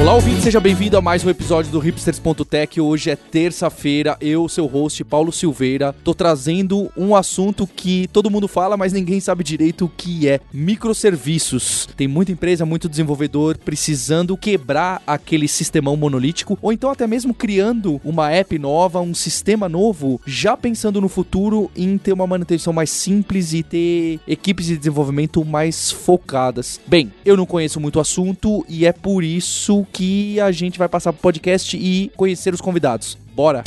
Olá, ouvinte, seja bem-vindo a mais um episódio do Hipsters.tech. Hoje é terça-feira, eu, seu host, Paulo Silveira, tô trazendo um assunto que todo mundo fala, mas ninguém sabe direito o que é: microserviços. Tem muita empresa, muito desenvolvedor precisando quebrar aquele sistemão monolítico, ou então até mesmo criando uma app nova, um sistema novo, já pensando no futuro em ter uma manutenção mais simples e ter equipes de desenvolvimento mais focadas. Bem, eu não conheço muito o assunto e é por isso que a gente vai passar pro podcast e conhecer os convidados. Bora!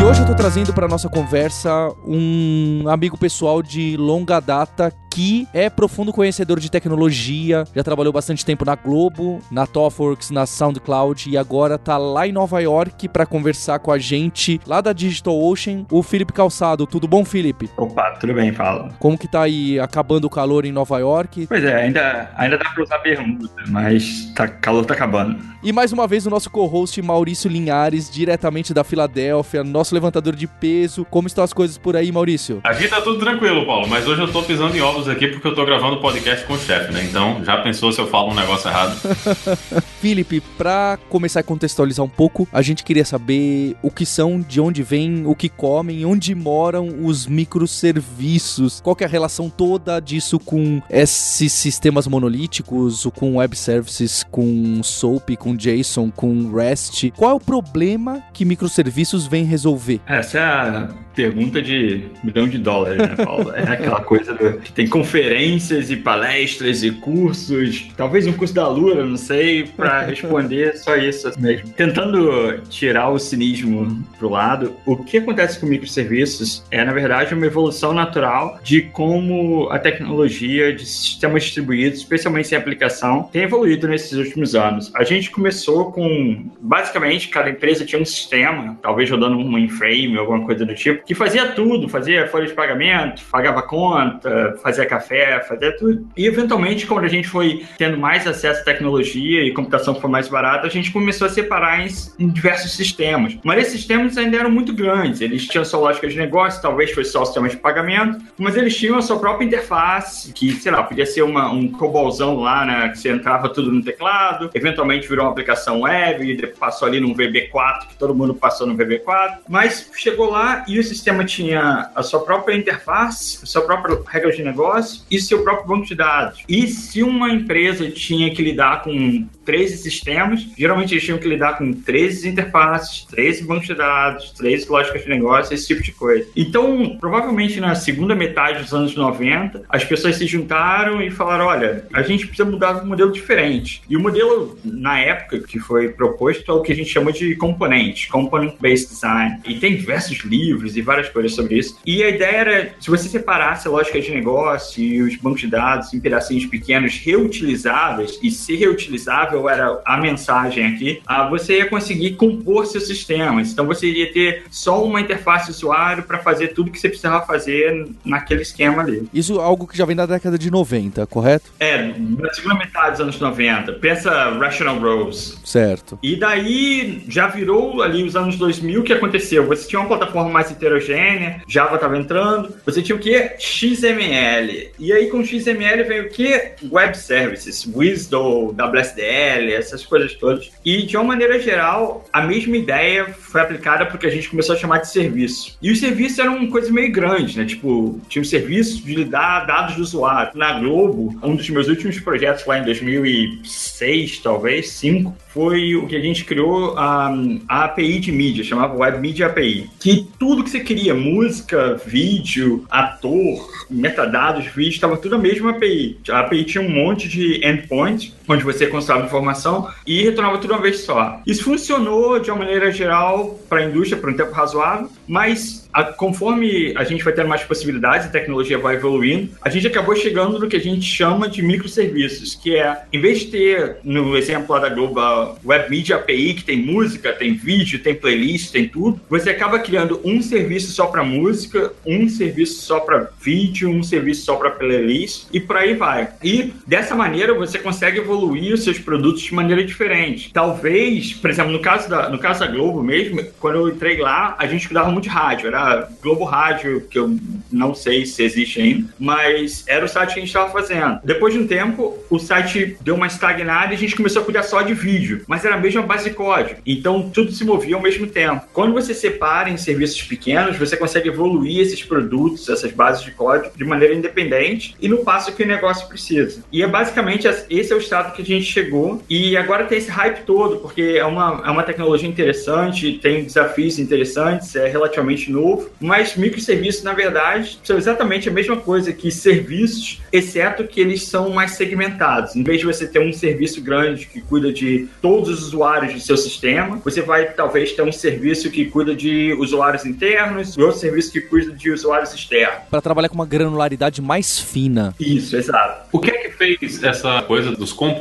E hoje eu tô trazendo para nossa conversa um amigo pessoal de longa data que é profundo conhecedor de tecnologia, já trabalhou bastante tempo na Globo, na TOFWorks, na SoundCloud e agora tá lá em Nova York para conversar com a gente lá da Digital Ocean, o Felipe Calçado. Tudo bom, Felipe? Opa, tudo bem, fala. Como que tá aí acabando o calor em Nova York? Pois é, ainda, ainda dá pra usar bermuda, mas tá, calor tá acabando. E mais uma vez o nosso co-host Maurício Linhares, diretamente da Filadélfia, nosso levantador de peso. Como estão as coisas por aí, Maurício? Aqui tá tudo tranquilo, Paulo, mas hoje eu tô pisando em ovos aqui porque eu tô gravando podcast com o chefe, né? Então, já pensou se eu falo um negócio errado? Felipe, pra começar a contextualizar um pouco, a gente queria saber o que são, de onde vêm, o que comem, onde moram os microserviços, qual que é a relação toda disso com esses sistemas monolíticos, com web services, com SOAP, com JSON, com REST. Qual é o problema que microserviços vêm resolver? Essa é a pergunta de milhão de dólares, né, Paulo? É aquela coisa do, que tem conferências e palestras e cursos, talvez um curso da Lura, não sei, para responder só isso mesmo. Tentando tirar o cinismo pro lado, o que acontece com microserviços é, na verdade, uma evolução natural de como a tecnologia de sistemas distribuídos, especialmente sem aplicação, tem evoluído nesses últimos anos. A gente começou com, basicamente, cada empresa tinha um sistema, talvez rodando um mainframe, alguma coisa do tipo, que fazia tudo, fazia folha de pagamento, pagava conta, fazia café, fazia tudo. E eventualmente, quando a gente foi tendo mais acesso à tecnologia e computação foi mais barata, a gente começou a separar em, em diversos sistemas. Mas esses sistemas ainda eram muito grandes, eles tinham sua lógica de negócio, talvez fosse só o sistema de pagamento, mas eles tinham a sua própria interface, que, sei lá, podia ser uma, um cobolzão lá, né, que você entrava tudo no teclado, eventualmente virou uma aplicação web, passou ali num VB4, que todo mundo passou no VB4, mas chegou lá e o sistema tinha a sua própria interface, a sua própria regra de negócio e seu próprio banco de dados. E se uma empresa tinha que lidar com 13 sistemas, geralmente eles tinham que lidar com 13 interfaces, 13 bancos de dados, 13 lógicas de negócio, esse tipo de coisa. Então, provavelmente na segunda metade dos anos 90, as pessoas se juntaram e falaram: olha, a gente precisa mudar um modelo diferente. E o modelo, na época que foi proposto, é o que a gente chama de componente, component-based design. E tem diversos livros e várias coisas sobre isso. E a ideia era, se você separasse a lógica de negócio e os bancos de dados em pedacinhos pequenos reutilizáveis, e ser reutilizável era a mensagem aqui, ah, você ia conseguir compor seus sistemas. Então você iria ter só uma interface usuário para fazer tudo que você precisava fazer naquele esquema ali. Isso é algo que já vem da década de 90, correto? É, na segunda metade dos anos 90. Pensa Rational Rose. Certo. E daí já virou ali os anos 2000 o que aconteceu? Você tinha uma plataforma mais heterogênea, Java estava entrando, você tinha o que? XML. E aí com XML veio o que? Web Services, WSDL, WSDL, essas coisas todas. E de uma maneira geral, a mesma ideia foi aplicada porque a gente começou a chamar de serviço. E os serviços eram uma coisa meio grande, né? Tipo, tinha um serviço de lidar dados do usuário. Na Globo, um dos meus últimos projetos lá em 2006, talvez, 5, foi o que a gente criou a, a API de mídia, chamava Web Media API. Que tudo que você queria, música, vídeo, ator, metadados, vídeo, estava tudo a mesma API. A API tinha um monte de endpoints, onde você consultava informação e retornava tudo uma vez só. Isso funcionou de uma maneira geral para a indústria por um tempo razoável, mas a, conforme a gente vai tendo mais possibilidades, a tecnologia vai evoluindo, a gente acabou chegando no que a gente chama de microserviços, que é, em vez de ter, no exemplo lá da Globo, Web Media API, que tem música, tem vídeo, tem playlist, tem tudo, você acaba criando um serviço só para música, um serviço só para vídeo, um serviço só para playlist, e por aí vai. E dessa maneira você consegue evoluir evoluir os seus produtos de maneira diferente. Talvez, por exemplo, no caso da, no caso da Globo mesmo, quando eu entrei lá, a gente cuidava muito de rádio. Era Globo Rádio, que eu não sei se existe ainda, mas era o site que a gente estava fazendo. Depois de um tempo, o site deu uma estagnada e a gente começou a cuidar só de vídeo, mas era a mesma base de código. Então, tudo se movia ao mesmo tempo. Quando você separa em serviços pequenos, você consegue evoluir esses produtos, essas bases de código, de maneira independente e no passo que o negócio precisa. E é basicamente esse é o estado que a gente chegou. E agora tem esse hype todo, porque é uma, é uma tecnologia interessante, tem desafios interessantes, é relativamente novo, mas microserviços, na verdade, são exatamente a mesma coisa que serviços, exceto que eles são mais segmentados. Em vez de você ter um serviço grande que cuida de todos os usuários do seu sistema, você vai talvez ter um serviço que cuida de usuários internos e outro serviço que cuida de usuários externos. Para trabalhar com uma granularidade mais fina. Isso, exato. O que é que fez essa coisa dos componentes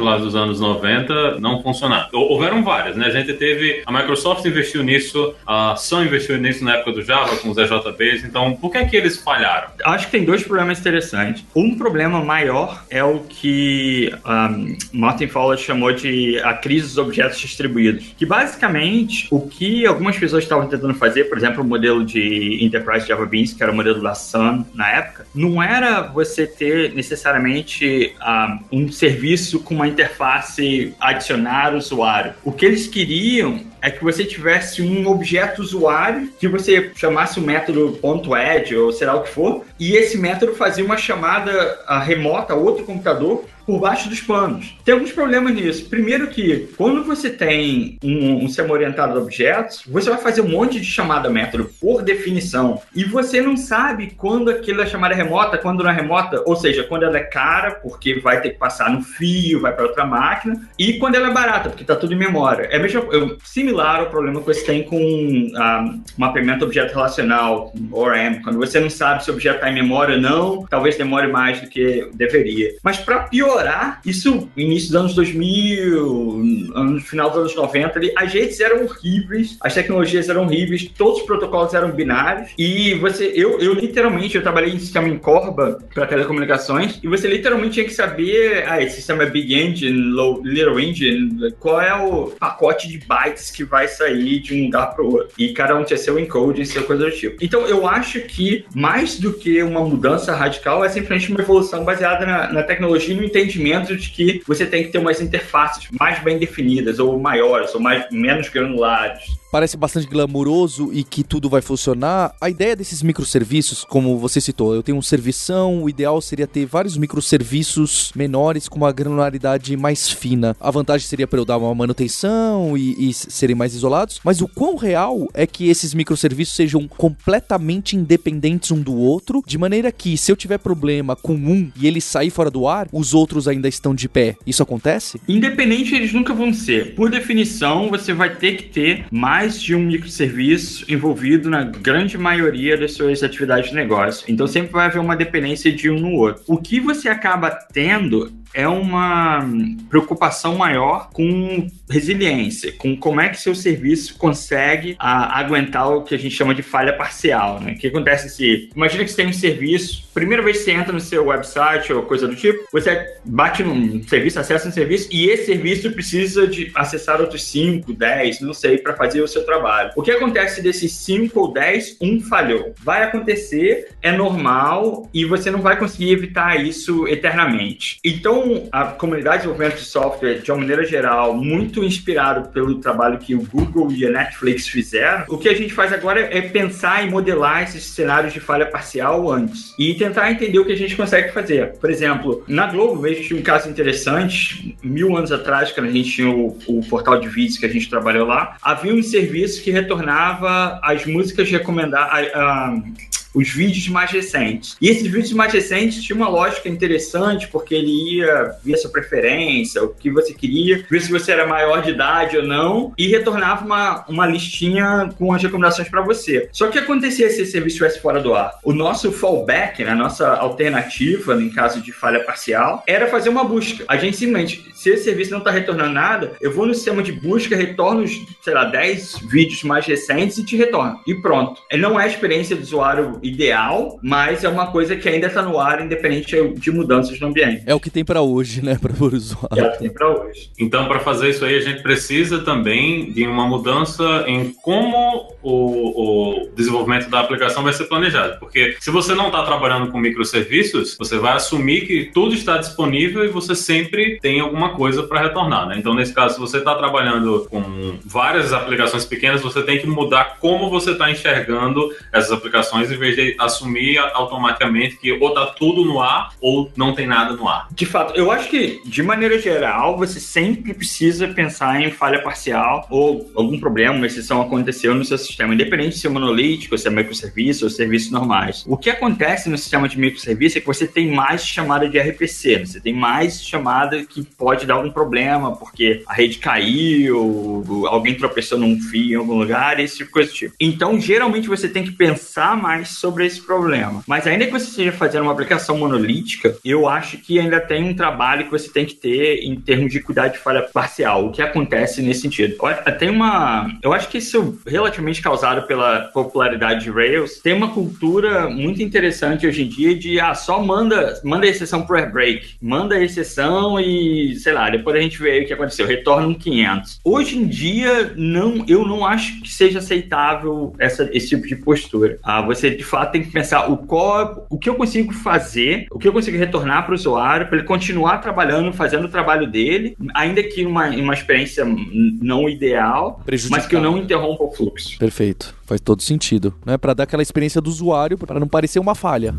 lá dos anos 90 não funcionar? Houveram várias, né? A gente teve. A Microsoft investiu nisso, a Sun investiu nisso na época do Java com os EJBs. Então, por que é que eles falharam? Acho que tem dois problemas interessantes. Um problema maior é o que um, Martin Fowler chamou de a crise dos objetos distribuídos. Que basicamente o que algumas pessoas estavam tentando fazer, por exemplo, o modelo de Enterprise Java Beans, que era o modelo da Sun na época, não era você ter necessariamente um, um serviço com uma interface adicionar usuário. O que eles queriam é que você tivesse um objeto usuário que você chamasse o método .add ou sei lá o que for, e esse método fazia uma chamada remota a outro computador por baixo dos panos. Tem alguns problemas nisso. Primeiro que, quando você tem um, um sistema orientado a objetos, você vai fazer um monte de chamada método por definição. E você não sabe quando aquilo é chamada remota, quando não é remota, ou seja, quando ela é cara, porque vai ter que passar no fio, vai para outra máquina, e quando ela é barata, porque está tudo em memória. É mesmo, é similar ao problema que você tem com um, mapeamento objeto relacional, ORM, quando você não sabe se o objeto está em memória ou não, talvez demore mais do que deveria. Mas para piorar melhorar. Isso, início dos anos 2000, no final dos anos 90, ali, as redes eram horríveis, as tecnologias eram horríveis, todos os protocolos eram binários. E você, eu, eu literalmente, eu trabalhei em sistema em Corba para telecomunicações, e você literalmente tinha que saber, ah, esse sistema é Big Engine, Low, Little Engine, qual é o pacote de bytes que vai sair de um lugar para o outro. E cada um tinha seu encoding, seu coisa do tipo. Então, eu acho que mais do que uma mudança radical, é simplesmente uma evolução baseada na, na tecnologia e no entendimento entendimento de que você tem que ter umas interfaces mais bem definidas, ou maiores, ou mais, menos granulares parece bastante glamuroso e que tudo vai funcionar, a ideia desses microserviços, como você citou, eu tenho um servição, o ideal seria ter vários microserviços menores com uma granularidade mais fina. A vantagem seria para eu dar uma manutenção e, e serem mais isolados, mas o quão real é que esses microserviços sejam completamente independentes um do outro, de maneira que se eu tiver problema com um e ele sair fora do ar, os outros ainda estão de pé. Isso acontece? Independente eles nunca vão ser. Por definição, você vai ter que ter mais mais de um microserviço envolvido na grande maioria das suas atividades de negócio. Então sempre vai haver uma dependência de um no outro. O que você acaba tendo é uma preocupação maior com resiliência, com como é que seu serviço consegue a, aguentar o que a gente chama de falha parcial. Né? O que acontece se, imagina que você tem um serviço, primeira vez que você entra no seu website ou coisa do tipo, você bate num serviço, acessa um serviço e esse serviço precisa de acessar outros 5, 10, não sei, para fazer o seu trabalho. O que acontece desses 5 ou 10, um falhou? Vai acontecer, é normal e você não vai conseguir evitar isso eternamente. Então, a comunidade de desenvolvimento de software, de uma maneira geral, muito inspirado pelo trabalho que o Google e a Netflix fizeram, o que a gente faz agora é pensar e modelar esses cenários de falha parcial antes e tentar entender o que a gente consegue fazer. Por exemplo, na Globo, vejo um caso interessante, mil anos atrás, quando a gente tinha o, o portal de vídeos que a gente trabalhou lá, havia um serviço que retornava as músicas recomendadas, os vídeos mais recentes. E esses vídeos mais recentes tinham uma lógica interessante, porque ele ia ver sua preferência, o que você queria, ver se você era maior de idade ou não, e retornava uma, uma listinha com as recomendações para você. Só que acontecia se esse serviço estivesse fora do ar. O nosso fallback, né, a nossa alternativa em caso de falha parcial, era fazer uma busca. A gente simplesmente, se esse serviço não está retornando nada, eu vou no sistema de busca, retorno, sei lá, 10 vídeos mais recentes e te retorno. E pronto. Ele não é a experiência do usuário ideal, mas é uma coisa que ainda está no ar, independente de mudanças no ambiente. É o que tem para hoje, né, para o usuário. É o que tem para hoje. Então, para fazer isso aí, a gente precisa também de uma mudança em como o, o desenvolvimento da aplicação vai ser planejado. Porque se você não está trabalhando com microserviços, você vai assumir que tudo está disponível e você sempre tem alguma coisa para retornar. Né? Então, nesse caso, se você está trabalhando com várias aplicações pequenas, você tem que mudar como você está enxergando essas aplicações em vez de assumir automaticamente que ou está tudo no ar ou não tem nada no ar. De fato, eu acho que, de maneira geral, você sempre precisa pensar em falha parcial ou algum problema, uma exceção aconteceu no seu sistema, independente se é monolítico, se é microserviço ou serviços normais. O que acontece no sistema de microserviço é que você tem mais chamada de RPC, você tem mais chamada que pode dar algum problema, porque a rede caiu, alguém tropeçou num fio em algum lugar, esse tipo de coisa do tipo. Então, geralmente, você tem que pensar mais sobre esse problema. Mas ainda que você esteja fazendo uma aplicação monolítica, eu acho que ainda tem um trabalho que você tem que ter em termos de cuidar de falha parcial. O que acontece nesse sentido? Tem uma. Eu acho que isso relativamente causado pela popularidade de Rails. Tem uma cultura muito interessante hoje em dia de ah, só manda, manda exceção pro break. Manda exceção e, sei lá, depois a gente vê o que aconteceu. Retorna um 500. Hoje em dia, não, eu não acho que seja aceitável essa, esse tipo de postura. Ah, você de fato tem que pensar o qual, o que eu consigo fazer, o que eu consigo retornar para o usuário para ele continuar trabalhando, fazendo o trabalho dele, ainda que uma, uma experiência não ideal, mas que eu não interrompa o fluxo. Perfeito. Faz todo sentido. Né? Para dar aquela experiência do usuário, para não parecer uma falha.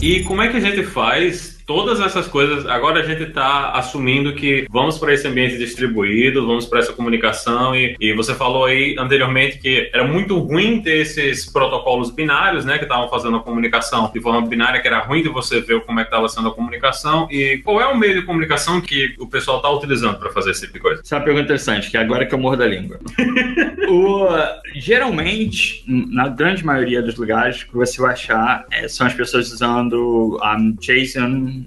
E como é que a gente faz todas essas coisas, agora a gente está assumindo que vamos para esse ambiente distribuído, vamos para essa comunicação e, e, você falou aí anteriormente que era muito ruim ter esses protocolos binários, né, que estavam fazendo a comunicação de forma binária, que era ruim de você ver como é que estava sendo a comunicação e qual é o meio de comunicação que o pessoal está utilizando para fazer esse tipo de coisa? Essa é uma pergunta interessante, que é agora que eu morro da língua. o, geralmente, na grande maioria dos lugares, que você vai achar é, são as pessoas usando um, JSON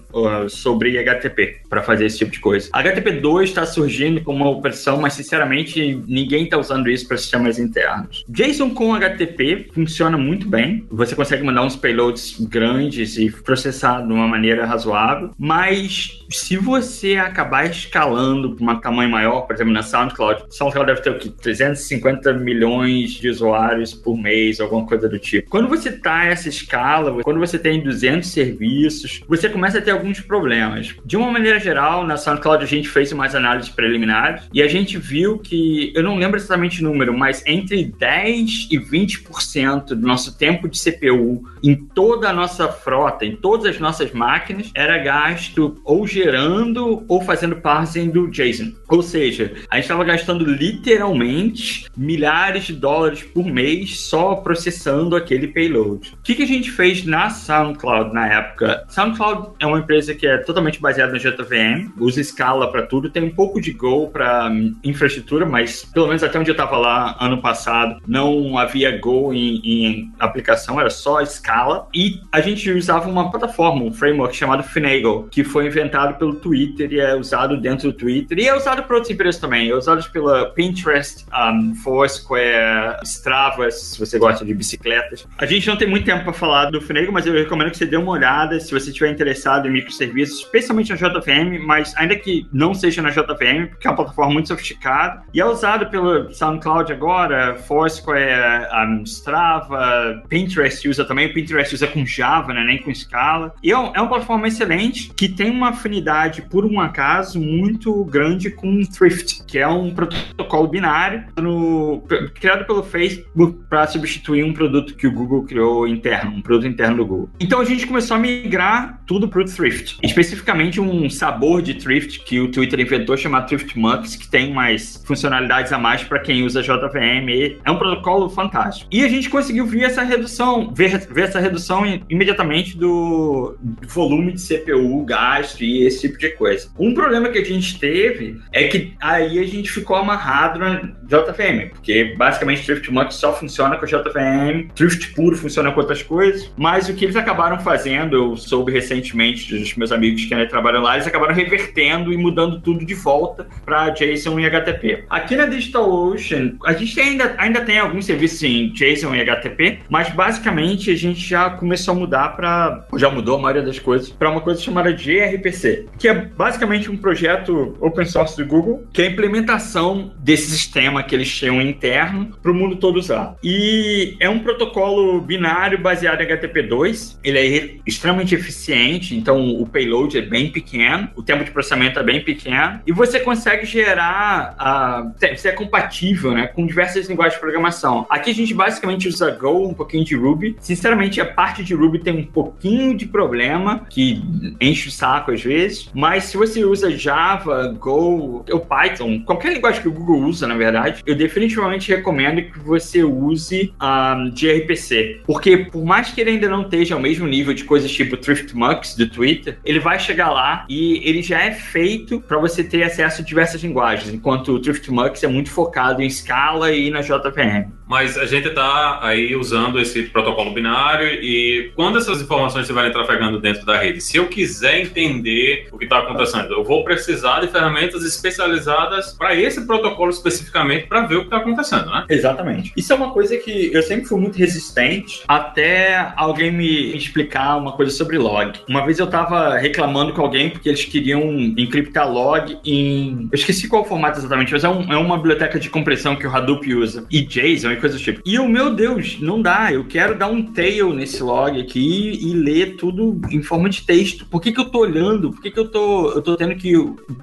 sobre HTTP para fazer esse tipo de coisa. HTTP 2 está surgindo como uma opção, mas sinceramente ninguém está usando isso para sistemas internos. JSON com HTTP funciona muito bem. Você consegue mandar uns payloads grandes e processar de uma maneira razoável, mas se você acabar escalando para um tamanho maior, por exemplo, na SoundCloud, SoundCloud deve ter o quê? 350 milhões de usuários por mês, alguma coisa do tipo. Quando você está essa escala, quando você tem 200 serviços, você começa a ter alguns problemas. De uma maneira geral, na SoundCloud a gente fez umas análises preliminares e a gente viu que, eu não lembro exatamente o número, mas entre 10 e 20% do nosso tempo de CPU em toda a nossa frota, em todas as nossas máquinas, era gasto ou gerando ou fazendo parsing do JSON. Ou seja, a gente estava gastando literalmente milhares de dólares por mês só processando aquele payload. O que, que a gente fez na SoundCloud na época? SoundCloud é uma empresa que é totalmente baseada no JVM, usa Scala para tudo, tem um pouco de Go para infraestrutura, mas pelo menos até onde eu estava lá ano passado, não havia Go em, em, aplicação, era só Scala. E a gente usava uma plataforma, um framework chamado Finagle, que foi inventado pelo Twitter e é usado dentro do Twitter e é usado por outras empresas também. É usado pela Pinterest, um, Foursquare, Strava, se você gosta de bicicletas. A gente não tem muito tempo para falar do Finagle, mas eu recomendo que você dê uma olhada se você estiver interessado em microserviços, especialmente na JVM, mas ainda que não seja na JVM, porque é uma plataforma muito sofisticada e é usado pelo SoundCloud agora, Foursquare, um, Strava, Pinterest usa também. O Pinterest usa com Java, né, nem com Scala. E é, é uma plataforma excelente que tem uma afinidade, por um acaso, muito grande com Thrift, que é um protocolo binário no, criado pelo Facebook para substituir um produto que o Google criou interno, um produto interno do Google. Então a gente começou a migrar tudo para o Thrift, especificamente um sabor de Thrift que o Twitter inventou chamado Thrift Mux, que tem mais funcionalidades a mais para quem usa JVM. É um protocolo fantástico. E a gente conseguiu ver essa redução, ver, ver essa redução imediatamente do volume de CPU, gasto e esse tipo de coisa. Um problema que a gente teve é que aí a gente ficou amarrado na JVM, porque basicamente Driftmux só funciona com JVM, Drift puro funciona com outras coisas, mas o que eles acabaram fazendo, eu soube recentemente dos meus amigos que trabalham lá, eles acabaram revertendo e mudando tudo de volta para JSON e HTTP. Aqui na DigitalOcean, a gente ainda, ainda tem alguns serviços em JSON e HTTP, mas basicamente a gente já começou a mudar para, já mudou a maioria das coisas, para uma coisa chamada gRPC, que é basicamente um projeto open source do Google, que é a implementação desse sistema que eles chamam interno para o mundo todo usar. E é um protocolo binário baseado em HTTP2, ele é extremamente eficiente, então o payload é bem pequeno, o tempo de processamento é bem pequeno, e você consegue gerar, uh, você é compatível né, com diversas linguagens de programação. Aqui a gente basicamente usa Go, um pouquinho de Ruby. Sinceramente, a parte de Ruby tem um pouquinho de problema, que enche o saco às vezes, mas se você usa Java, Go ou Python, qualquer linguagem que o Google usa, na verdade, eu definitivamente recomendo que você use um, gRPC. Porque por mais que ele ainda não esteja ao mesmo nível de coisas tipo Thriftmux do Twitter, ele vai chegar lá e ele já é feito para você ter acesso a diversas linguagens, enquanto o Thriftmux é muito focado em Scala e na JVM. Mas a gente está aí usando esse protocolo binário e quando essas informações estiverem trafegando dentro da rede, se eu quiser entender o que está acontecendo, eu vou precisar de ferramentas especializadas para esse protocolo especificamente para ver o que está acontecendo, né? Exatamente. Isso é uma coisa que eu sempre fui muito resistente até alguém me explicar uma coisa sobre log. Uma vez eu estava reclamando com alguém porque eles queriam encriptar log em. Eu esqueci qual formato exatamente, mas é, um, é uma biblioteca de compressão que o Hadoop usa. E JSON e coisas do tipo. E o meu Deus, não dá. Eu quero dar um tail nesse log aqui e ler tudo em forma de texto. Por que, que eu tô olhando? Por que, que eu tô, eu tô tendo que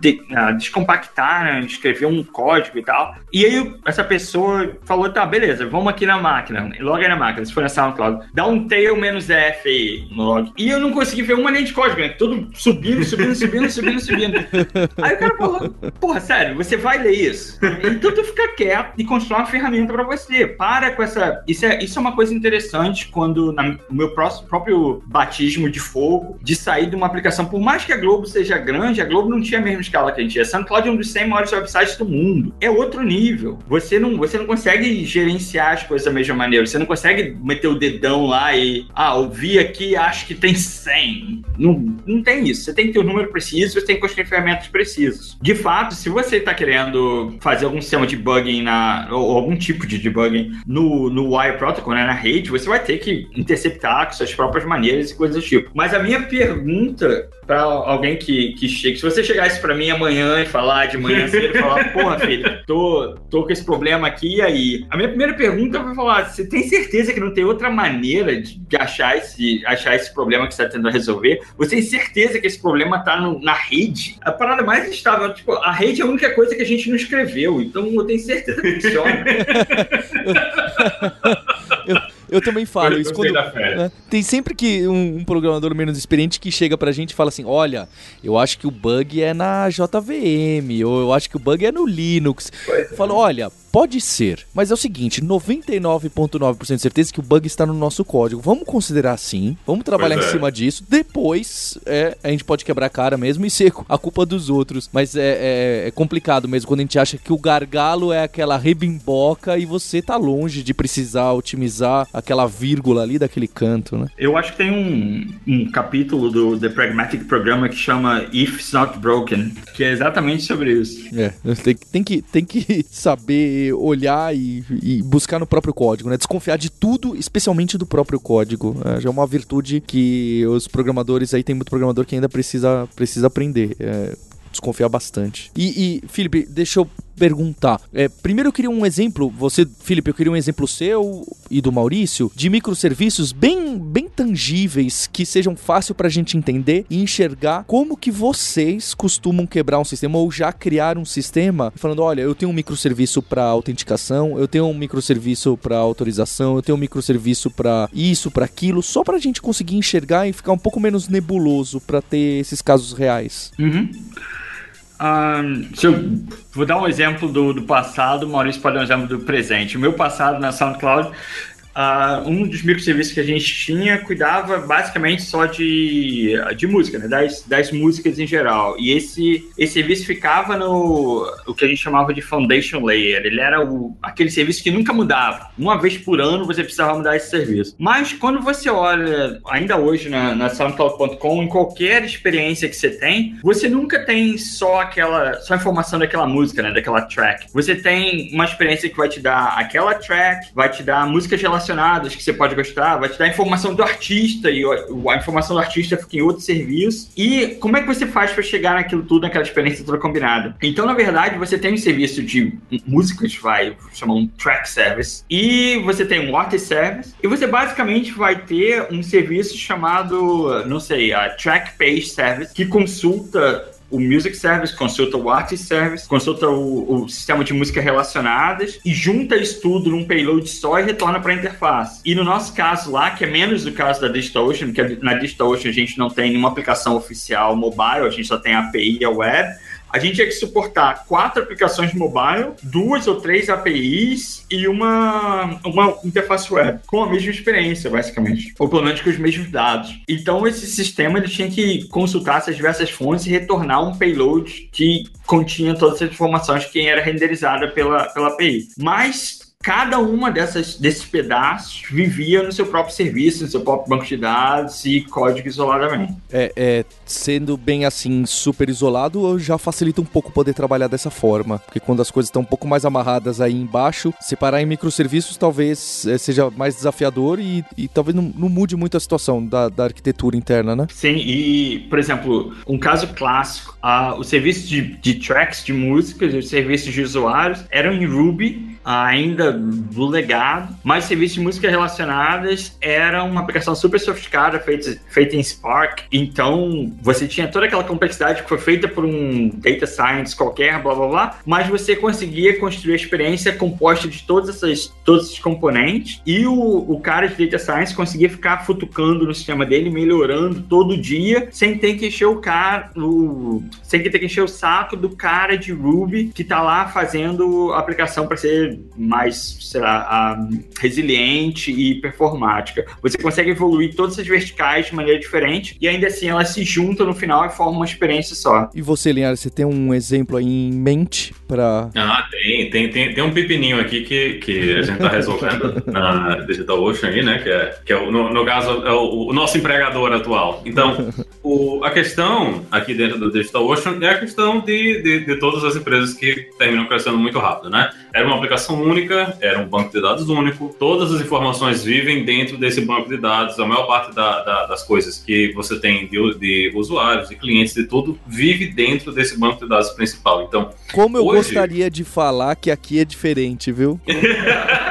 de, uh, descompactar, né? escrever um código e tal? E aí essa pessoa falou: tá, beleza, vamos aqui na máquina. Log aí na máquina, se for na SoundCloud. Dá um tail menos F aí no log. E eu não consegui ver uma linha de código, né? Tudo subindo, subindo, subindo, subindo, subindo. Aí o cara falou: porra, sério, você vai ler isso? Então tu fica quieto e constrói uma ferramenta para você. Para com essa. Isso é, isso é uma coisa interessante quando no meu próximo, próprio batismo de fogo, de sair de uma aplicação, por mais que a Globo seja grande, a Globo não tinha a mesma escala que a gente tinha. SoundCloud é um dos 100 maiores websites do mundo. É outro nível. Você não, você não consegue gerenciar as coisas da mesma maneira. Você não consegue meter o dedão lá e, ah, ouvi aqui acho que tem 100. Não, não tem isso. Você tem que ter o um número preciso, você tem que construir ferramentas precisas. De fato, se você está querendo fazer algum sistema de debugging na, ou algum tipo de debugging no, no Wire Protocol, né, na rede, você vai ter que interceptar com suas próprias maneiras e coisas do tipo. Mas a minha pergunta para alguém que, que chega, se você chegasse para mim amanhã e falar de manhã cedo, falar, porra, filho, tô, tô com esse problema aqui, e aí? A minha primeira pergunta vai falar, você tem certeza que não tem outra maneira de, de achar, esse, achar esse problema que você está tentando resolver? Você tem certeza que esse problema está na rede? A parada mais estável, tipo, a rede é a única coisa que a gente não escreveu, então eu tenho certeza que funciona. eu, também falo eu isso. Quando, né, tem sempre que um, um, programador menos experiente que chega pra gente e fala assim: olha, eu acho que o bug é na JVM, ou eu acho que o bug é no Linux. Eu falo, olha, Pode ser, mas é o seguinte, 99.9% de certeza que o bug está no nosso código. Vamos considerar assim, vamos trabalhar é. em cima disso. Depois, é, a gente pode quebrar a cara mesmo e ser a culpa dos outros. Mas é, é, é, complicado mesmo quando a gente acha que o gargalo é aquela rebimboca e você tá longe de precisar otimizar aquela vírgula ali daquele canto, né? Eu acho que tem um, um capítulo do The Pragmatic Programmer que chama If It's Not Broken, que é exatamente sobre isso. É, tem, tem, que, tem que saber olhar e, e, buscar no próprio código, né? Desconfiar de tudo, especialmente do próprio código. É, já é uma virtude que os programadores aí tem muito programador que ainda precisa, precisa aprender. É, desconfiar bastante. E, e Felipe, deixa eu perguntar. É, primeiro eu queria um exemplo, você, Felipe, eu queria um exemplo seu e do Maurício de microserviços bem, bem tangíveis que sejam fácil para a gente entender e enxergar como que vocês costumam quebrar um sistema ou já criar um sistema falando, olha, eu tenho um microserviço para autenticação, eu tenho um microserviço para autorização, eu tenho um microserviço para isso, para aquilo, só para a gente conseguir enxergar e ficar um pouco menos nebuloso para ter esses casos reais. Uhum. Se eu vou dar um exemplo do, do passado, Maurício pode dar um exemplo do presente. O meu passado na SoundCloud uh, um dos microserviços que a gente tinha cuidava basicamente só de, de música, né? das, das músicas em geral. E esse, esse serviço ficava no o que a gente chamava de foundation layer. Ele era o, aquele serviço que nunca mudava. Uma vez por ano você precisava mudar esse serviço. Mas quando você olha, ainda hoje na, na SoundCloud.com, em qualquer experiência que você tem, você nunca tem só aquela, só informação daquela música, né? Daquela track. Você tem uma experiência que vai te dar aquela track, vai te dar músicas relacionadas que você pode gostar, vai te dar informação do artista e a informação do artista fica em outro serviço. E como é que você faz para chegar naquilo tudo, naquela experiência toda combinada? Então, na verdade, você tem um serviço de músicas, vai chamar um track service, e você tem um artist service, e você basicamente vai ter um serviço chamado, não sei, a track page service, que consulta o Music Service, consulta o Artist Service, consulta o, o, sistema de música relacionadas e junta isso tudo num payload só e retorna para a interface. E no nosso caso lá, que é menos do caso da DigitalOcean, porque na DigitalOcean a gente não tem nenhuma aplicação oficial mobile, a gente só tem a API e a web, a gente tinha que suportar quatro aplicações mobile, duas ou três APIs e uma, uma interface web, com a mesma experiência, basicamente. Ou pelo menos com os mesmos dados. Então, esse sistema ele tinha que consultar essas diversas fontes e retornar um payload que continha todas as informações que era renderizada pela, pela API. Mas cada uma dessas desses pedaços vivia no seu próprio serviço, no seu próprio banco de dados e código isoladamente. É, é, sendo bem assim super isolado, já facilita um pouco poder trabalhar dessa forma, porque quando as coisas estão um pouco mais amarradas aí embaixo, separar em microserviços talvez é, seja mais desafiador e, e talvez não, não, mude muito a situação da, da, arquitetura interna, né? Sim, e por exemplo, um caso clássico, uh, o serviço de, de tracks de músicas, os serviços de usuários eram em Ruby ainda do legado, mas serviços de música relacionadas era uma aplicação super sofisticada feita, feita em Spark. Então você tinha toda aquela complexidade que foi feita por um data science qualquer, blá blá blá, mas você conseguia construir a experiência composta de todas essas, todos esses componentes e o, o cara de data science conseguia ficar futucando no sistema dele, melhorando todo dia, sem ter que encher o cara, o, sem ter que encher o saco do cara de Ruby que tá lá fazendo a aplicação para ser mais, sei lá, resiliente e performática. Você consegue evoluir todas essas verticais de maneira diferente e ainda assim elas se juntam no final e formam uma experiência só. E você, Linhares, você tem um exemplo aí em mente para. Ah, tem, tem, tem, tem um pepininho aqui que, que a gente está resolvendo na DigitalOcean aí, né? Que é, que é o, no, no caso, é o, o, nosso empregador atual. Então, o, a questão aqui dentro do DigitalOcean é a questão de, de, de todas as empresas que terminam crescendo muito rápido, né? Era uma aplicação única, era um banco de dados único, todas as informações vivem dentro desse banco de dados, a maior parte da, da, das coisas que você tem de, de, usuários, de clientes, de tudo, vive dentro desse banco de dados principal. Então, como eu hoje... gostaria de falar que aqui é diferente, viu?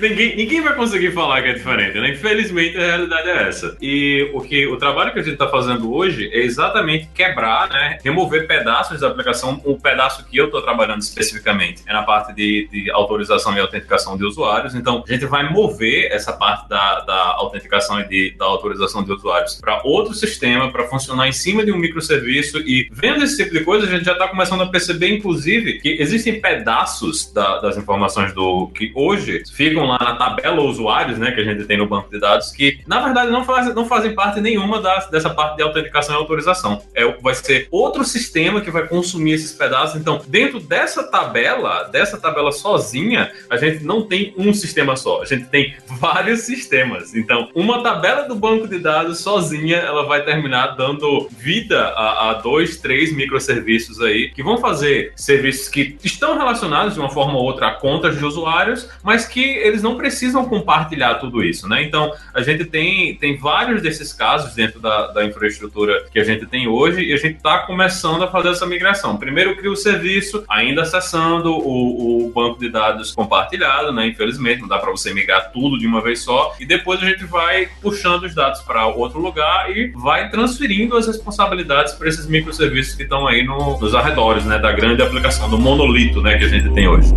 ninguém, ninguém vai conseguir falar que é diferente, né? Infelizmente a realidade é essa. E o que o trabalho que a gente está fazendo hoje é exatamente quebrar, né? Remover pedaços da aplicação. O pedaço que eu estou trabalhando especificamente é na parte de, de, autorização e autenticação de usuários. Então a gente vai mover essa parte da, da autenticação e de, da autorização de usuários para outro sistema para funcionar em cima de um microserviço. E vendo esse tipo de coisa, a gente já está começando a perceber, inclusive, que existem pedaços da, das informações do que hoje ficam lá na tabela usuários, né, que a gente tem no banco de dados, que na verdade não, faz, não fazem parte nenhuma da, dessa parte de autenticação e autorização. É, vai ser outro sistema que vai consumir esses pedaços. Então, dentro dessa tabela, dessa tabela sozinha, a gente não tem um sistema só, a gente tem vários sistemas. Então, uma tabela do banco de dados sozinha, ela vai terminar dando vida a, a dois, três microserviços aí, que vão fazer serviços que estão relacionados de uma forma ou outra a contas de usuários, mas que eles eles não precisam compartilhar tudo isso, né? Então, a gente tem, tem vários desses casos dentro da, da infraestrutura que a gente tem hoje e a gente está começando a fazer essa migração. Primeiro cria o serviço, ainda acessando o, o banco de dados compartilhado, né? Infelizmente, não dá para você migrar tudo de uma vez só. E depois a gente vai puxando os dados para outro lugar e vai transferindo as responsabilidades para esses microserviços que estão aí no, nos arredores, né? Da grande aplicação, do monolito, né? Que a gente tem hoje.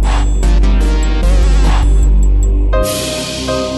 Nosso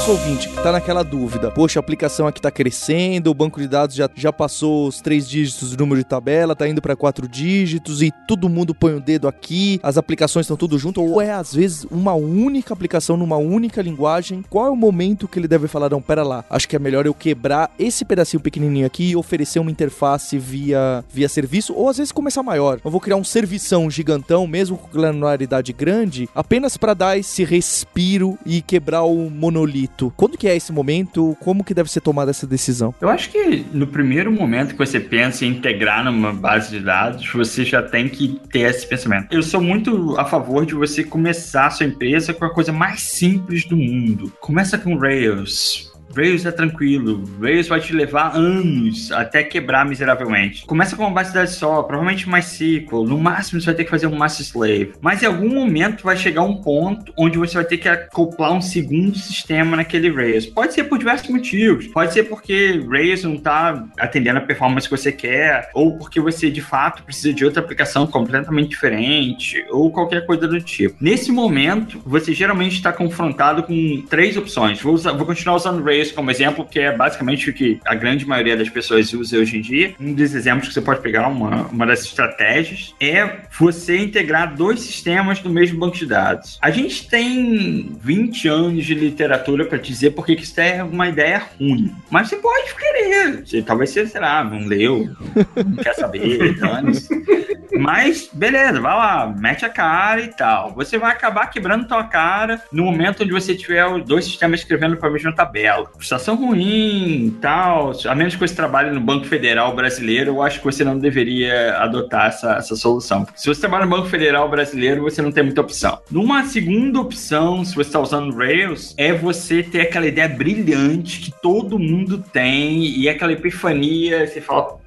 nosso ouvinte que tá naquela dúvida, poxa, a aplicação aqui tá crescendo, o banco de dados já, já passou os três dígitos do número de tabela, tá indo para quatro dígitos e todo mundo põe o dedo aqui, as aplicações estão tudo junto, ou é às vezes uma única aplicação numa única linguagem, qual é o momento que ele deve falar, não, pera lá, acho que é melhor eu quebrar esse pedacinho pequenininho aqui e oferecer uma interface via, via serviço, ou às vezes começar maior. Eu vou criar um servição gigantão, mesmo com granularidade grande, apenas para dar esse respiro e quebrar o monolito. Quando que é esse momento? Como que deve ser tomada essa decisão? Eu acho que no primeiro momento que você pensa em integrar numa base de dados, você já tem que ter esse pensamento. Eu sou muito a favor de você começar a sua empresa com a coisa mais simples do mundo. Começa com Rails, Rails é tranquilo. Rails vai te levar anos até quebrar miseravelmente. Começa com uma base de dados só, provavelmente MySQL. No máximo você vai ter que fazer um master slave. Mas em algum momento vai chegar um ponto onde você vai ter que acoplar um segundo sistema naquele Rails. Pode ser por diversos motivos. Pode ser porque Rails não está atendendo a performance que você quer, ou porque você de fato precisa de outra aplicação completamente diferente, ou qualquer coisa do tipo. Nesse momento, você geralmente está confrontado com três opções. Vou, usar, vou continuar usando Rails isso como exemplo, que é basicamente o que a grande maioria das pessoas usa hoje em dia. Um dos exemplos que você pode pegar, uma, uma das estratégias, é você integrar dois sistemas no mesmo banco de dados. A gente tem 20 anos de literatura para dizer porque que isso é uma ideia ruim. Mas você pode querer. Você, talvez você, sei lá, não leu, não quer saber, Mas, beleza, vai lá, mete a cara e tal. Você vai acabar quebrando tua cara no momento onde você tiver os dois sistemas escrevendo para a mesma tabela situação ruim tal, a menos que você trabalhe no Banco Federal brasileiro, eu acho que você não deveria adotar essa, essa solução. Porque se você trabalha no Banco Federal brasileiro, você não tem muita opção. Numa segunda opção, se você está usando Rails, é você ter aquela ideia brilhante que todo mundo tem e aquela epifania, você fala,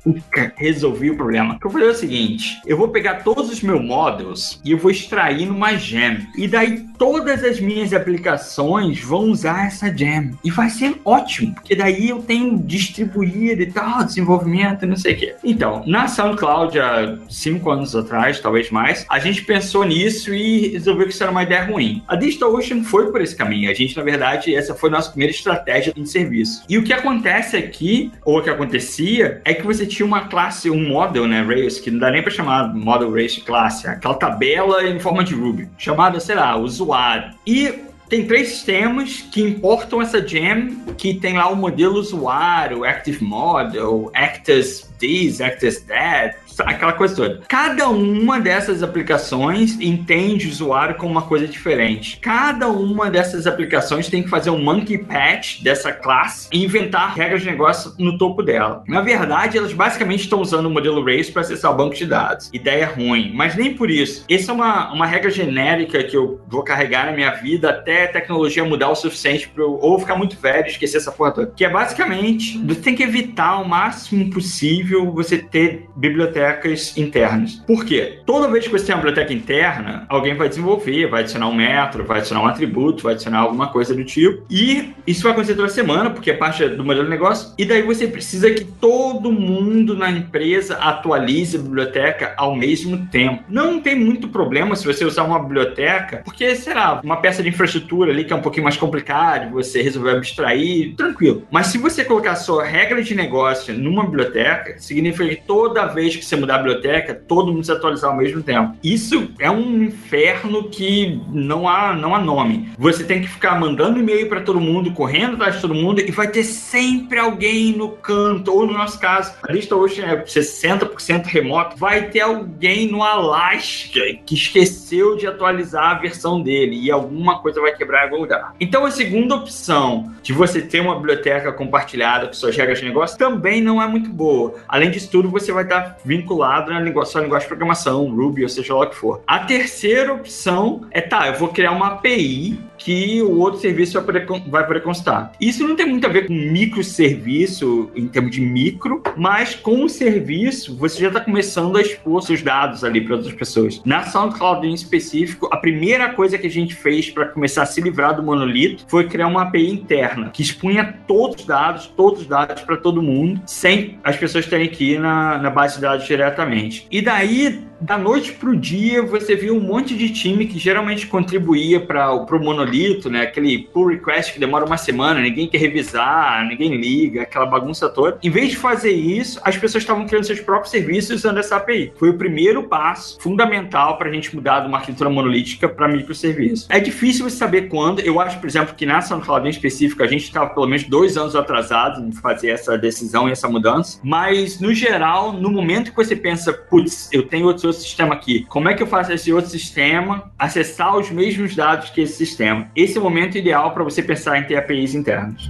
resolvi o problema. Eu é o seguinte: eu vou pegar todos os meus models e eu vou extrair numa gem. E daí todas as minhas aplicações vão usar essa gem. E vai ser ótimo, porque daí eu tenho distribuído e tal, desenvolvimento não sei o quê. Então, na SoundCloud, há cinco anos atrás, talvez mais, a gente pensou nisso e resolveu que isso era uma ideia ruim. A DigitalOcean foi por esse caminho. A gente, na verdade, essa foi a nossa primeira estratégia em serviço. E o que acontece aqui, ou o que acontecia, é que você tinha uma classe, um model, né, Rails, que não dá nem para chamar model de classe, aquela tabela em forma de Ruby, chamada, sei lá, usuário. E tem três sistemas que importam essa gem, que tem lá o modelo usuário, Active Model, Actors this, Actors that, aquela coisa toda. Cada uma dessas aplicações entende o usuário como uma coisa diferente. Cada uma dessas aplicações tem que fazer um monkey patch dessa classe e inventar regras de negócio no topo dela. Na verdade, elas basicamente estão usando o modelo Race para acessar o banco de dados. Ideia ruim, mas nem por isso. Essa é uma, uma regra genérica que eu vou carregar na minha vida até a tecnologia mudar o suficiente para eu ou ficar muito velho e esquecer essa porra toda. Que é basicamente, você tem que evitar o máximo possível você ter biblioteca bibliotecas internas. Por quê? Toda vez que você tem uma biblioteca interna, alguém vai desenvolver, vai adicionar um método, vai adicionar um atributo, vai adicionar alguma coisa do tipo. E isso vai acontecer toda semana, porque é parte do modelo de negócio. E daí você precisa que todo mundo na empresa atualize a biblioteca ao mesmo tempo. Não tem muito problema se você usar uma biblioteca, porque será uma peça de infraestrutura ali que é um pouquinho mais complicado, você resolver abstrair, tranquilo. Mas se você colocar sua regra de negócio numa biblioteca, significa que toda vez que você mudar a biblioteca, todo mundo se atualizar ao mesmo tempo. Isso é um inferno que não há, não há nome. Você tem que ficar mandando e-mail para todo mundo, correndo atrás de todo mundo, e vai ter sempre alguém no canto, ou no nosso caso, a lista hoje é 60% remoto, vai ter alguém no Alasca que esqueceu de atualizar a versão dele e alguma coisa vai quebrar em algum lugar. Então a segunda opção de você ter uma biblioteca compartilhada com suas regras de negócio também não é muito boa. Além disso tudo, você vai estar vinculado na lingu sua linguagem de programação, Ruby, ou seja lá o que for. A terceira opção é, tá, eu vou criar uma API que o outro serviço vai poder, vai. Isso não tem muito a ver com microserviço, em termos de micro, mas com o serviço, você já está começando a expor seus dados ali para outras pessoas. Na SoundCloud em específico, a primeira coisa que a gente fez para começar a se livrar do monolito foi criar uma API interna que expunha todos os dados, todos os dados para todo mundo, sem as pessoas terem que ir na, na base de dados diretamente. E daí da noite pro dia você viu um monte de time que geralmente contribuía para o monolito, né? Aquele pull request que demora uma semana, ninguém quer revisar, ninguém liga, aquela bagunça toda. Em vez de fazer isso, as pessoas estavam criando seus próprios serviços usando essa API. Foi o primeiro passo fundamental para a gente mudar de uma arquitetura monolítica para microserviço. É difícil saber quando. Eu acho, por exemplo, que na SoundCloud em específico, a gente estava pelo menos dois anos atrasado em fazer essa decisão e essa mudança. Mas, no geral, no momento que você pensa, putz, eu tenho outro, outro sistema aqui, como é que eu faço esse outro sistema acessar os mesmos dados que esse sistema? Esse é o momento ideal para você pensar em ter APIs internas.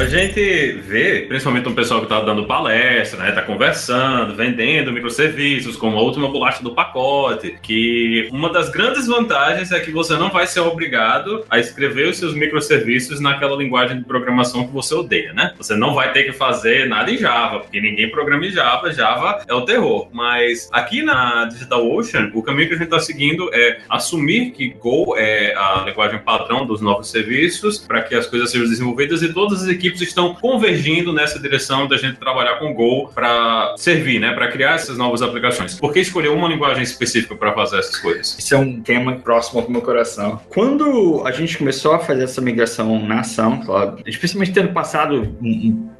A gente vê, principalmente um pessoal que está dando palestra, né, tá conversando, vendendo microserviços como a última bolacha do pacote, que uma das grandes vantagens é que você não vai ser obrigado a escrever os seus microserviços naquela linguagem de programação que você odeia, né? Você não vai ter que fazer nada em Java, porque ninguém programa em Java, Java é o terror. Mas aqui na DigitalOcean, o caminho que a gente está seguindo é assumir que Go é a linguagem padrão dos novos serviços para que as coisas sejam desenvolvidas e todas as equipes equipes estão convergindo nessa direção da gente trabalhar com Go para servir, né, para criar essas novas aplicações. Por que escolher uma linguagem específica para fazer essas coisas? Isso é um tema próximo ao meu coração. Quando a gente começou a fazer essa migração na SoundCloud, especialmente tendo passado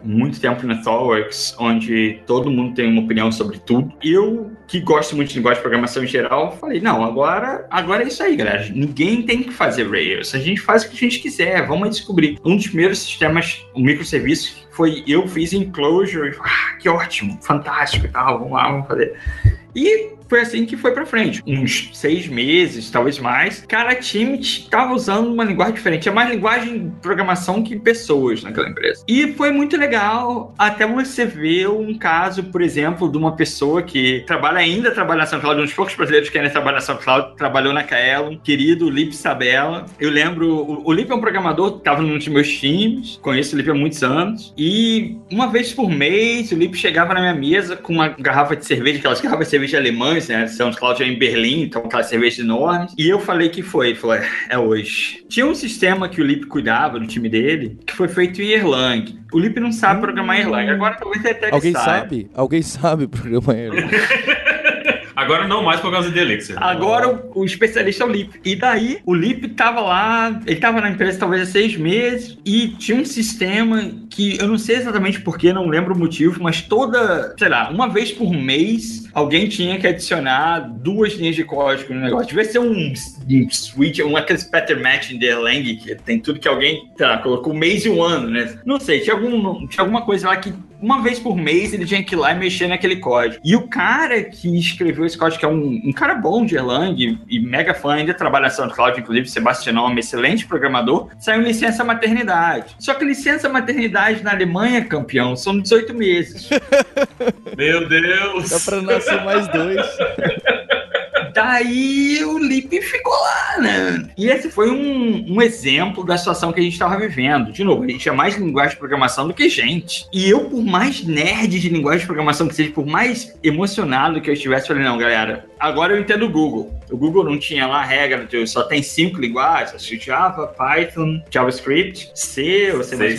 muito tempo na ThoughtWorks, onde todo mundo tem uma opinião sobre tudo, eu que gosto muito de linguagem de programação em geral, falei, não, agora, agora é isso aí, galera. Ninguém tem que fazer Rails. A gente faz o que a gente quiser, vamos descobrir. Um dos primeiros sistemas um microserviço foi eu fiz em Clojure, ah, que ótimo, fantástico e tal, vamos lá, vamos fazer. E foi assim que foi para frente. Uns seis meses, talvez mais, cada time estava usando uma linguagem diferente. É mais linguagem de programação que pessoas naquela empresa. E foi muito legal até você ver um caso, por exemplo, de uma pessoa que trabalha ainda trabalha na SoundCloud, um dos poucos brasileiros que ainda trabalha na SoundCloud, trabalhou na Kaelon, querido Lip Sabella. Eu lembro, o, Lip é um programador que estava num dos meus times, conheço o Lip há muitos anos, e uma vez por mês o Lip chegava na minha mesa com uma garrafa de cerveja, aquelas garrafas de cerveja né? SoundCloud é em Berlim, então aquela cerveja enorme. E eu falei que foi. Falou, é, é hoje. Tinha um sistema que o Lip cuidava do time dele, que foi feito em Erlang. O Lip não sabe programar Erlang. Agora talvez até Alguém sabe? Alguém sabe programar Erlang? Agora não mais por causa de Elixir. Agora o, o, especialista é o Lip. E daí, o Lip tava lá, ele tava na empresa talvez há seis meses, e tinha um sistema que eu não sei exatamente porquê, não lembro o motivo, mas toda, sei lá, uma vez por mês, alguém tinha que adicionar duas linhas de código no negócio. Devia ser um, um switch, um aqueles pattern match de Erlang, que tem tudo que alguém, sei lá, colocou um mês e um ano, né? Não sei, tinha, algum, tinha alguma coisa lá que uma vez por mês ele tinha que ir lá e mexer naquele código. E o cara que escreveu esse código, que é um, um cara bom de Erlang e mega fã, ainda trabalha na SoundCloud, inclusive Sebastião é um excelente programador, saiu licença maternidade. Só que licença maternidade na Alemanha, campeão, são 18 meses. Meu Deus! Dá pra nascer mais dois. Daí o Lip ficou lá, né? E esse foi um, um exemplo da situação que a gente estava vivendo. De novo, a gente é mais linguagem de programação do que gente. E eu, por mais nerd de linguagem de programação que seja, por mais emocionado que eu estivesse, falei, não, galera, agora eu entendo o Google. O Google não tinha lá a regra, só tem cinco linguagens, Java, Python, JavaScript, C ou C++, C++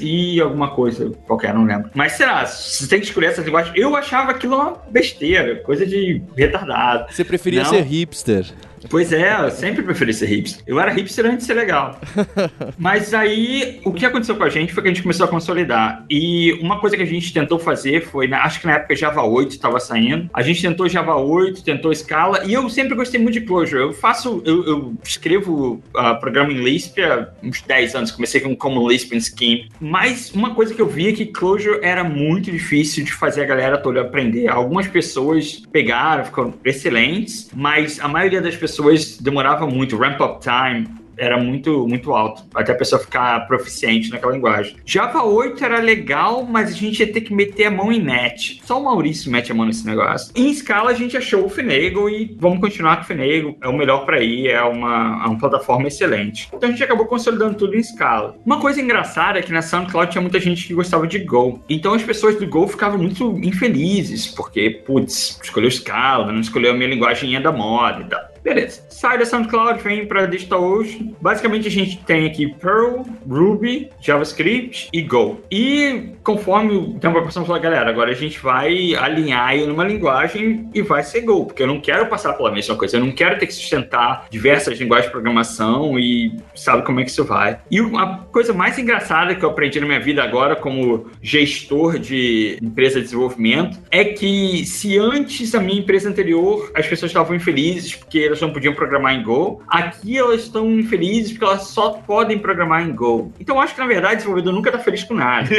e, e alguma coisa qualquer, não lembro. Mas será, você tem que escolher essas linguagens. Eu achava aquilo uma besteira, coisa de retardado. Você preferia não. ser hipster. Pois é, eu sempre preferi ser hipster. Eu era hipster antes de ser legal. Mas aí, o que aconteceu com a gente foi que a gente começou a consolidar. E uma coisa que a gente tentou fazer foi, acho que na época Java 8 estava saindo. A gente tentou Java 8, tentou Scala, e eu sempre gostei muito de Clojure. Eu faço, eu, eu escrevo uh, programa em Lisp há uns 10 anos, comecei com como Lisp em Scheme. Mas uma coisa que eu vi é que Clojure era muito difícil de fazer a galera toda aprender. Algumas pessoas pegaram, ficaram excelentes, mas a maioria das pessoas pessoas demorava muito, ramp up time era muito, muito alto, até a pessoa ficar proficiente naquela linguagem. Java 8 era legal, mas a gente ia ter que meter a mão em net. Só o Maurício mete a mão nesse negócio. Em escala, a gente achou o Finagle e vamos continuar com o Finagle. É o melhor para ir, é uma, é uma plataforma excelente. Então a gente acabou consolidando tudo em escala. Uma coisa engraçada é que na SoundCloud tinha muita gente que gostava de Go. Então as pessoas do Go ficavam muito infelizes, porque, putz, escolheu escala, não escolheu a minha linguagem da moda e tal. Beleza. Sai da SoundCloud, vem para DigitalOcean. Basicamente a gente tem aqui Perl, Ruby, JavaScript e Go. E conforme o tempo passando, falar, galera, agora a gente vai alinhar aí numa linguagem e vai ser Go, porque eu não quero passar pela mesma coisa, eu não quero ter que sustentar diversas linguagens de programação e sabe como é que isso vai. E uma coisa mais engraçada que eu aprendi na minha vida agora como gestor de empresa de desenvolvimento é que se antes a minha empresa anterior as pessoas estavam infelizes porque elas não podiam programar em Go, aqui elas estão infelizes porque elas só podem programar em Go. Então acho que na verdade o desenvolvedor nunca está feliz com nada.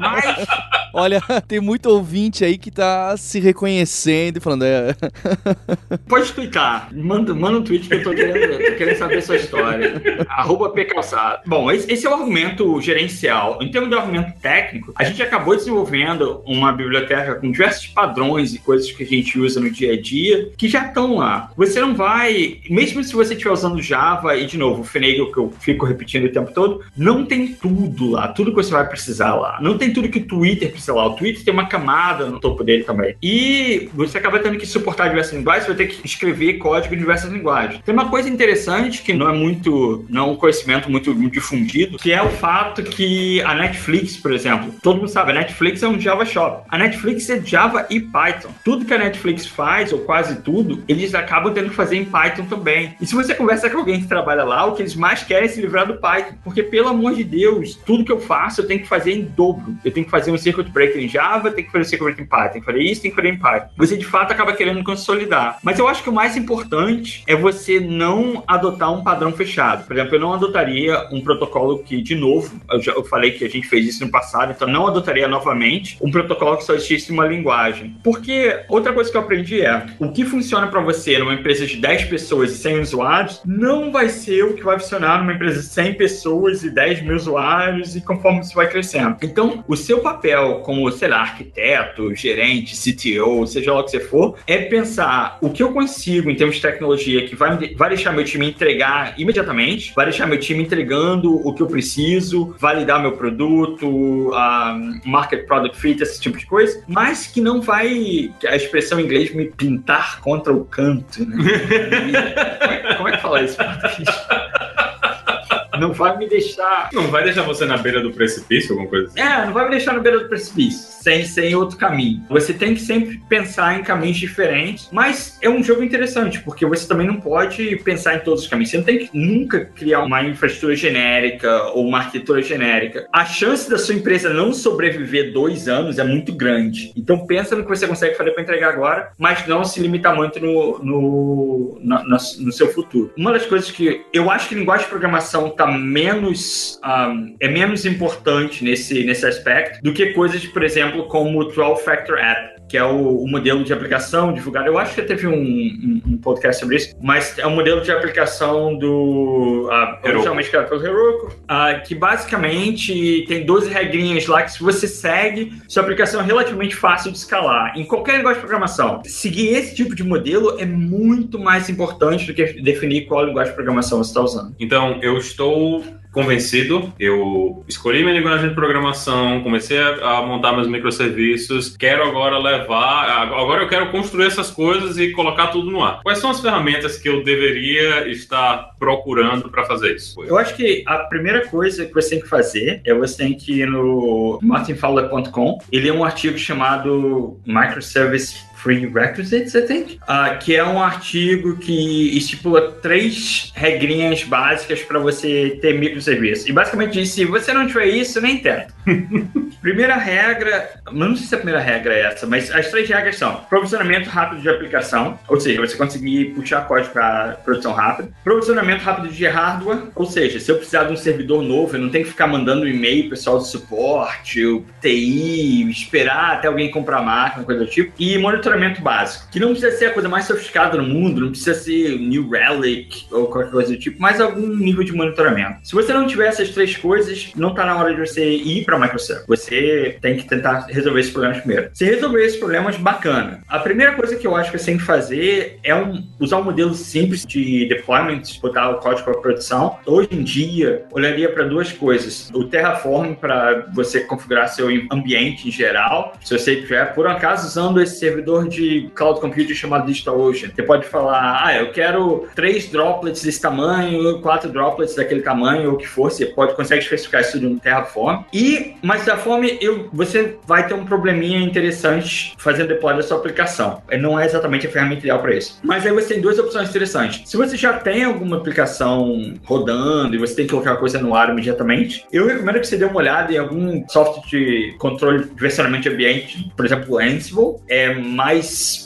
Mas Olha, tem muito ouvinte aí que tá se reconhecendo e falando. É... Pode twittar. Manda, manda um tweet que eu tô querendo, tô querendo saber sua história. Arroba pcalçado. Bom, esse, esse, é o argumento gerencial. Em termos de argumento técnico, a gente acabou desenvolvendo uma biblioteca com diversos padrões e coisas que a gente usa no dia a dia que já estão lá. Você não vai, mesmo se você estiver usando Java, e de novo, o Finagle que eu fico repetindo o tempo todo, não tem tudo lá, tudo que você vai precisar lá. Não tem tudo que o Twitter precisa lá. O Twitter tem uma camada no topo dele também. E você acaba tendo que suportar diversas linguagens, você vai ter que escrever código em diversas linguagens. Tem uma coisa interessante que não é muito, não é um conhecimento muito difundido, que é o fato que a Netflix, por exemplo, todo mundo sabe, a Netflix é um Java Shop. A Netflix é Java e Python. Tudo que a Netflix faz, ou quase tudo, eles acabam tendo que fazer em Python também. E se você conversa com alguém que trabalha lá, o que eles mais querem é se livrar do Python. Porque, pelo amor de Deus, tudo que eu faço eu tenho que fazer em dobro. Eu tenho que fazer um circuit breaker em Java, tem que fazer um circuit breaker em Python, tem que fazer isso, tem que fazer em Python. Você, de fato, acaba querendo consolidar. Mas eu acho que o mais importante é você não adotar um padrão fechado. Por exemplo, eu não adotaria um protocolo que, de novo, eu, já, eu falei que a gente fez isso no passado, então não adotaria novamente um protocolo que só existisse uma linguagem. Porque outra coisa que eu aprendi é, o que funciona para você numa empresa de 10 pessoas e 100 usuários, não vai ser o que vai funcionar numa empresa de 100 pessoas e 10 mil usuários e conforme você vai crescendo. Então, o seu papel como, sei lá, arquiteto, gerente, CTO, seja lá o que você for, é pensar o que eu consigo em termos de tecnologia que vai, vai deixar meu time entregar imediatamente, vai deixar meu time entregando o que eu preciso, validar meu produto, um, market product fit, esse tipo de coisa, mas que não vai, a expressão em inglês, me contra o canto, né? como, é, como é que fala isso? Não vai me deixar. Não vai deixar você na beira do precipício, alguma coisa assim? É, não vai me deixar na beira do precipício, sem, sem outro caminho. Você tem que sempre pensar em caminhos diferentes, mas é um jogo interessante, porque você também não pode pensar em todos os caminhos. Você não tem que nunca criar uma infraestrutura genérica ou uma arquitetura genérica. A chance da sua empresa não sobreviver dois anos é muito grande. Então pensa no que você consegue fazer para entregar agora, mas não se limitar muito no, no, no, no seu futuro. Uma das coisas que eu acho que linguagem de programação está menos um, é menos importante nesse, nesse aspecto do que coisas, por exemplo, como o 12 Factor App que é o, o, modelo de aplicação divulgado. Eu acho que já teve um, um, um, podcast sobre isso, mas é um modelo de aplicação do. Uh, originalmente criado pelo Heroku, uh, que basicamente tem 12 regrinhas lá que, se você segue, sua aplicação é relativamente fácil de escalar. Em qualquer negócio de programação, seguir esse tipo de modelo é muito mais importante do que definir qual linguagem de programação você está usando. Então, eu estou convencido. Eu escolhi minha linguagem de programação, comecei a, a, montar meus microserviços. Quero agora levar. Agora eu quero construir essas coisas e colocar tudo no ar. Quais são as ferramentas que eu deveria estar procurando para fazer isso? Eu acho que a primeira coisa que você tem que fazer é você tem que ir no martinfowler.com. Ele é um artigo chamado Microservice Prerequisites, I think, uh, que é um artigo que estipula três regrinhas básicas para você ter microserviço. E basicamente diz: se você não tiver isso, nem tenta. primeira regra, não sei se a primeira regra é essa, mas as três regras são provisionamento rápido de aplicação, ou seja, você conseguir puxar código para produção rápida, provisionamento rápido de hardware, ou seja, se eu precisar de um servidor novo, eu não tenho que ficar mandando e-mail pessoal do suporte, o TI, esperar até alguém comprar a máquina, coisa do tipo, e monitoramento básico, que não precisa ser a coisa mais sofisticada no mundo, não precisa ser New Relic ou qualquer coisa do tipo, mas algum nível de monitoramento. Se você não tiver essas três coisas, não está na hora de você ir para Microservice. Você tem que tentar resolver esses problemas primeiro. Se resolver esses problemas, bacana. A primeira coisa que eu acho que você tem que fazer é um, usar um modelo simples de deployment, botar o código para produção. Hoje em dia, olharia para duas coisas. O Terraform para você configurar seu ambiente em geral. Se você estiver, por acaso, usando esse servidor de cloud computing chamado DigitalOcean. Você pode falar, ah, eu quero três droplets desse tamanho, quatro droplets daquele tamanho, ou o que for. Você pode consegue especificar isso no Terraform. E, mas Terraform, eu, você vai ter um probleminha interessante fazendo deploy da sua aplicação. Não é exatamente a ferramenta ideal para isso. Mas aí você tem duas opções interessantes. Se você já tem alguma aplicação rodando e você tem que colocar a coisa no ar imediatamente, eu recomendo que você dê uma olhada em algum software de controle de versionamento de ambiente, por exemplo, Ansible. É mais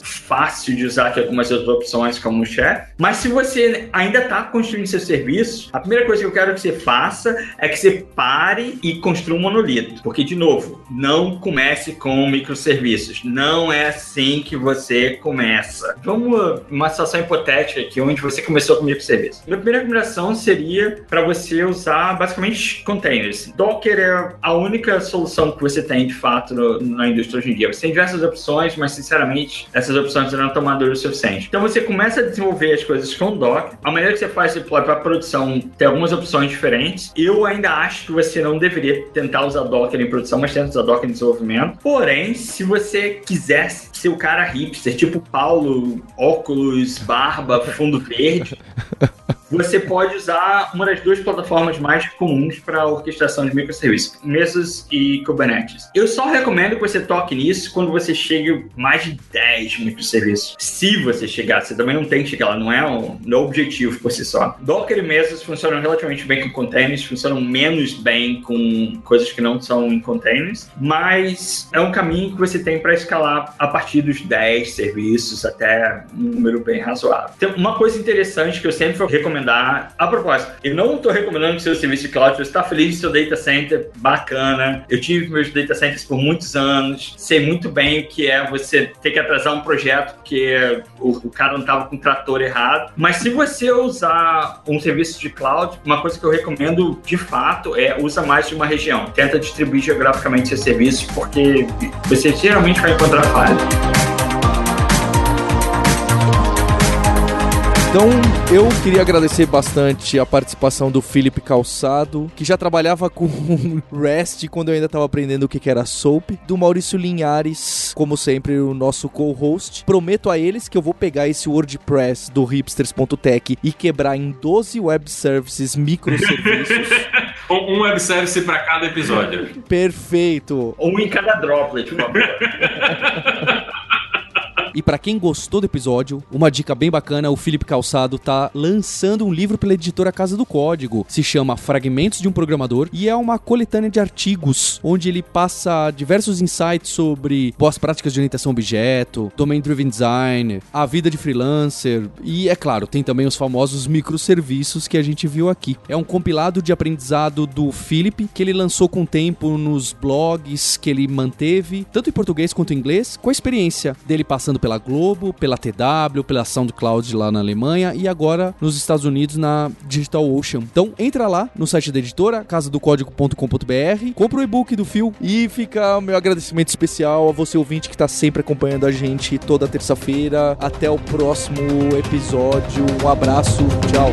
fácil de usar que algumas outras opções como o Chef. Mas se você ainda está construindo seu serviço, a primeira coisa que eu quero que você faça é que você pare e construa um monolito. Porque, de novo, não comece com microserviços. Não é assim que você começa. Vamos uma situação hipotética aqui, onde você começou com microserviços. Minha primeira recomendação seria para você usar basicamente containers. Docker é a única solução que você tem, de fato, no, na indústria hoje em dia. Você tem diversas opções, mas, sinceramente, essas opções não estão maduras o suficiente. Então, você começa a desenvolver as coisas com Docker. A maneira que você faz deploy para produção tem algumas opções diferentes. Eu ainda acho que você não deveria tentar usar Docker em produção, mas tenta usar Docker em desenvolvimento. Porém, se você quiser ser o cara hipster, tipo Paulo, óculos, barba, fundo verde, você pode usar uma das duas plataformas mais comuns para orquestração de microserviços, Mesos e Kubernetes. Eu só recomendo que você toque nisso quando você chegue mais de 10 microserviços. Se você chegar, você também não tem que chegar lá, não é um não objetivo por si só. Docker e Mesos funcionam relativamente bem com containers, funcionam menos bem com coisas que não são em containers, mas é um caminho que você tem para escalar a partir dos 10 serviços até um número bem razoável. Tem uma coisa interessante que eu sempre vou recomendar. A propósito, eu não estou recomendando que seu serviço de cloud, você está feliz de seu data center, bacana. Eu tive meus data centers por muitos anos, sei muito bem o que é você ter que atrasar um projeto porque o, o cara não estava com o trator errado. Mas se você usar um serviço de cloud, uma coisa que eu recomendo de fato é usa mais de uma região. Tenta distribuir geograficamente seu serviço, porque você geralmente vai encontrar falhas. Então, eu queria agradecer bastante a participação do Felipe Calçado, que já trabalhava com REST quando eu ainda estava aprendendo o que era SOAP, do Maurício Linhares, como sempre, o nosso co-host. Prometo a eles que eu vou pegar esse WordPress do hipsters.tech e quebrar em 12 web services microserviços. um web service para cada episódio. Perfeito. Um em cada droplet, por favor. E para quem gostou do episódio, uma dica bem bacana, o Felipe Calçado tá lançando um livro pela editora Casa do Código. Se chama Fragmentos de um Programador e é uma coletânea de artigos onde ele passa diversos insights sobre boas práticas de orientação objeto, domain driven design, a vida de freelancer e é claro, tem também os famosos microserviços que a gente viu aqui. É um compilado de aprendizado do Felipe que ele lançou com o tempo nos blogs que ele manteve, tanto em português quanto em inglês, com a experiência dele passando pela Globo, pela TW, pela SoundCloud lá na Alemanha e agora nos Estados Unidos na Digital Ocean. Então entra lá no site da editora, casadocódigo.com.br, compra o e-book do Fio e fica o meu agradecimento especial a você ouvinte que está sempre acompanhando a gente toda terça-feira. Até o próximo episódio. Um abraço, tchau.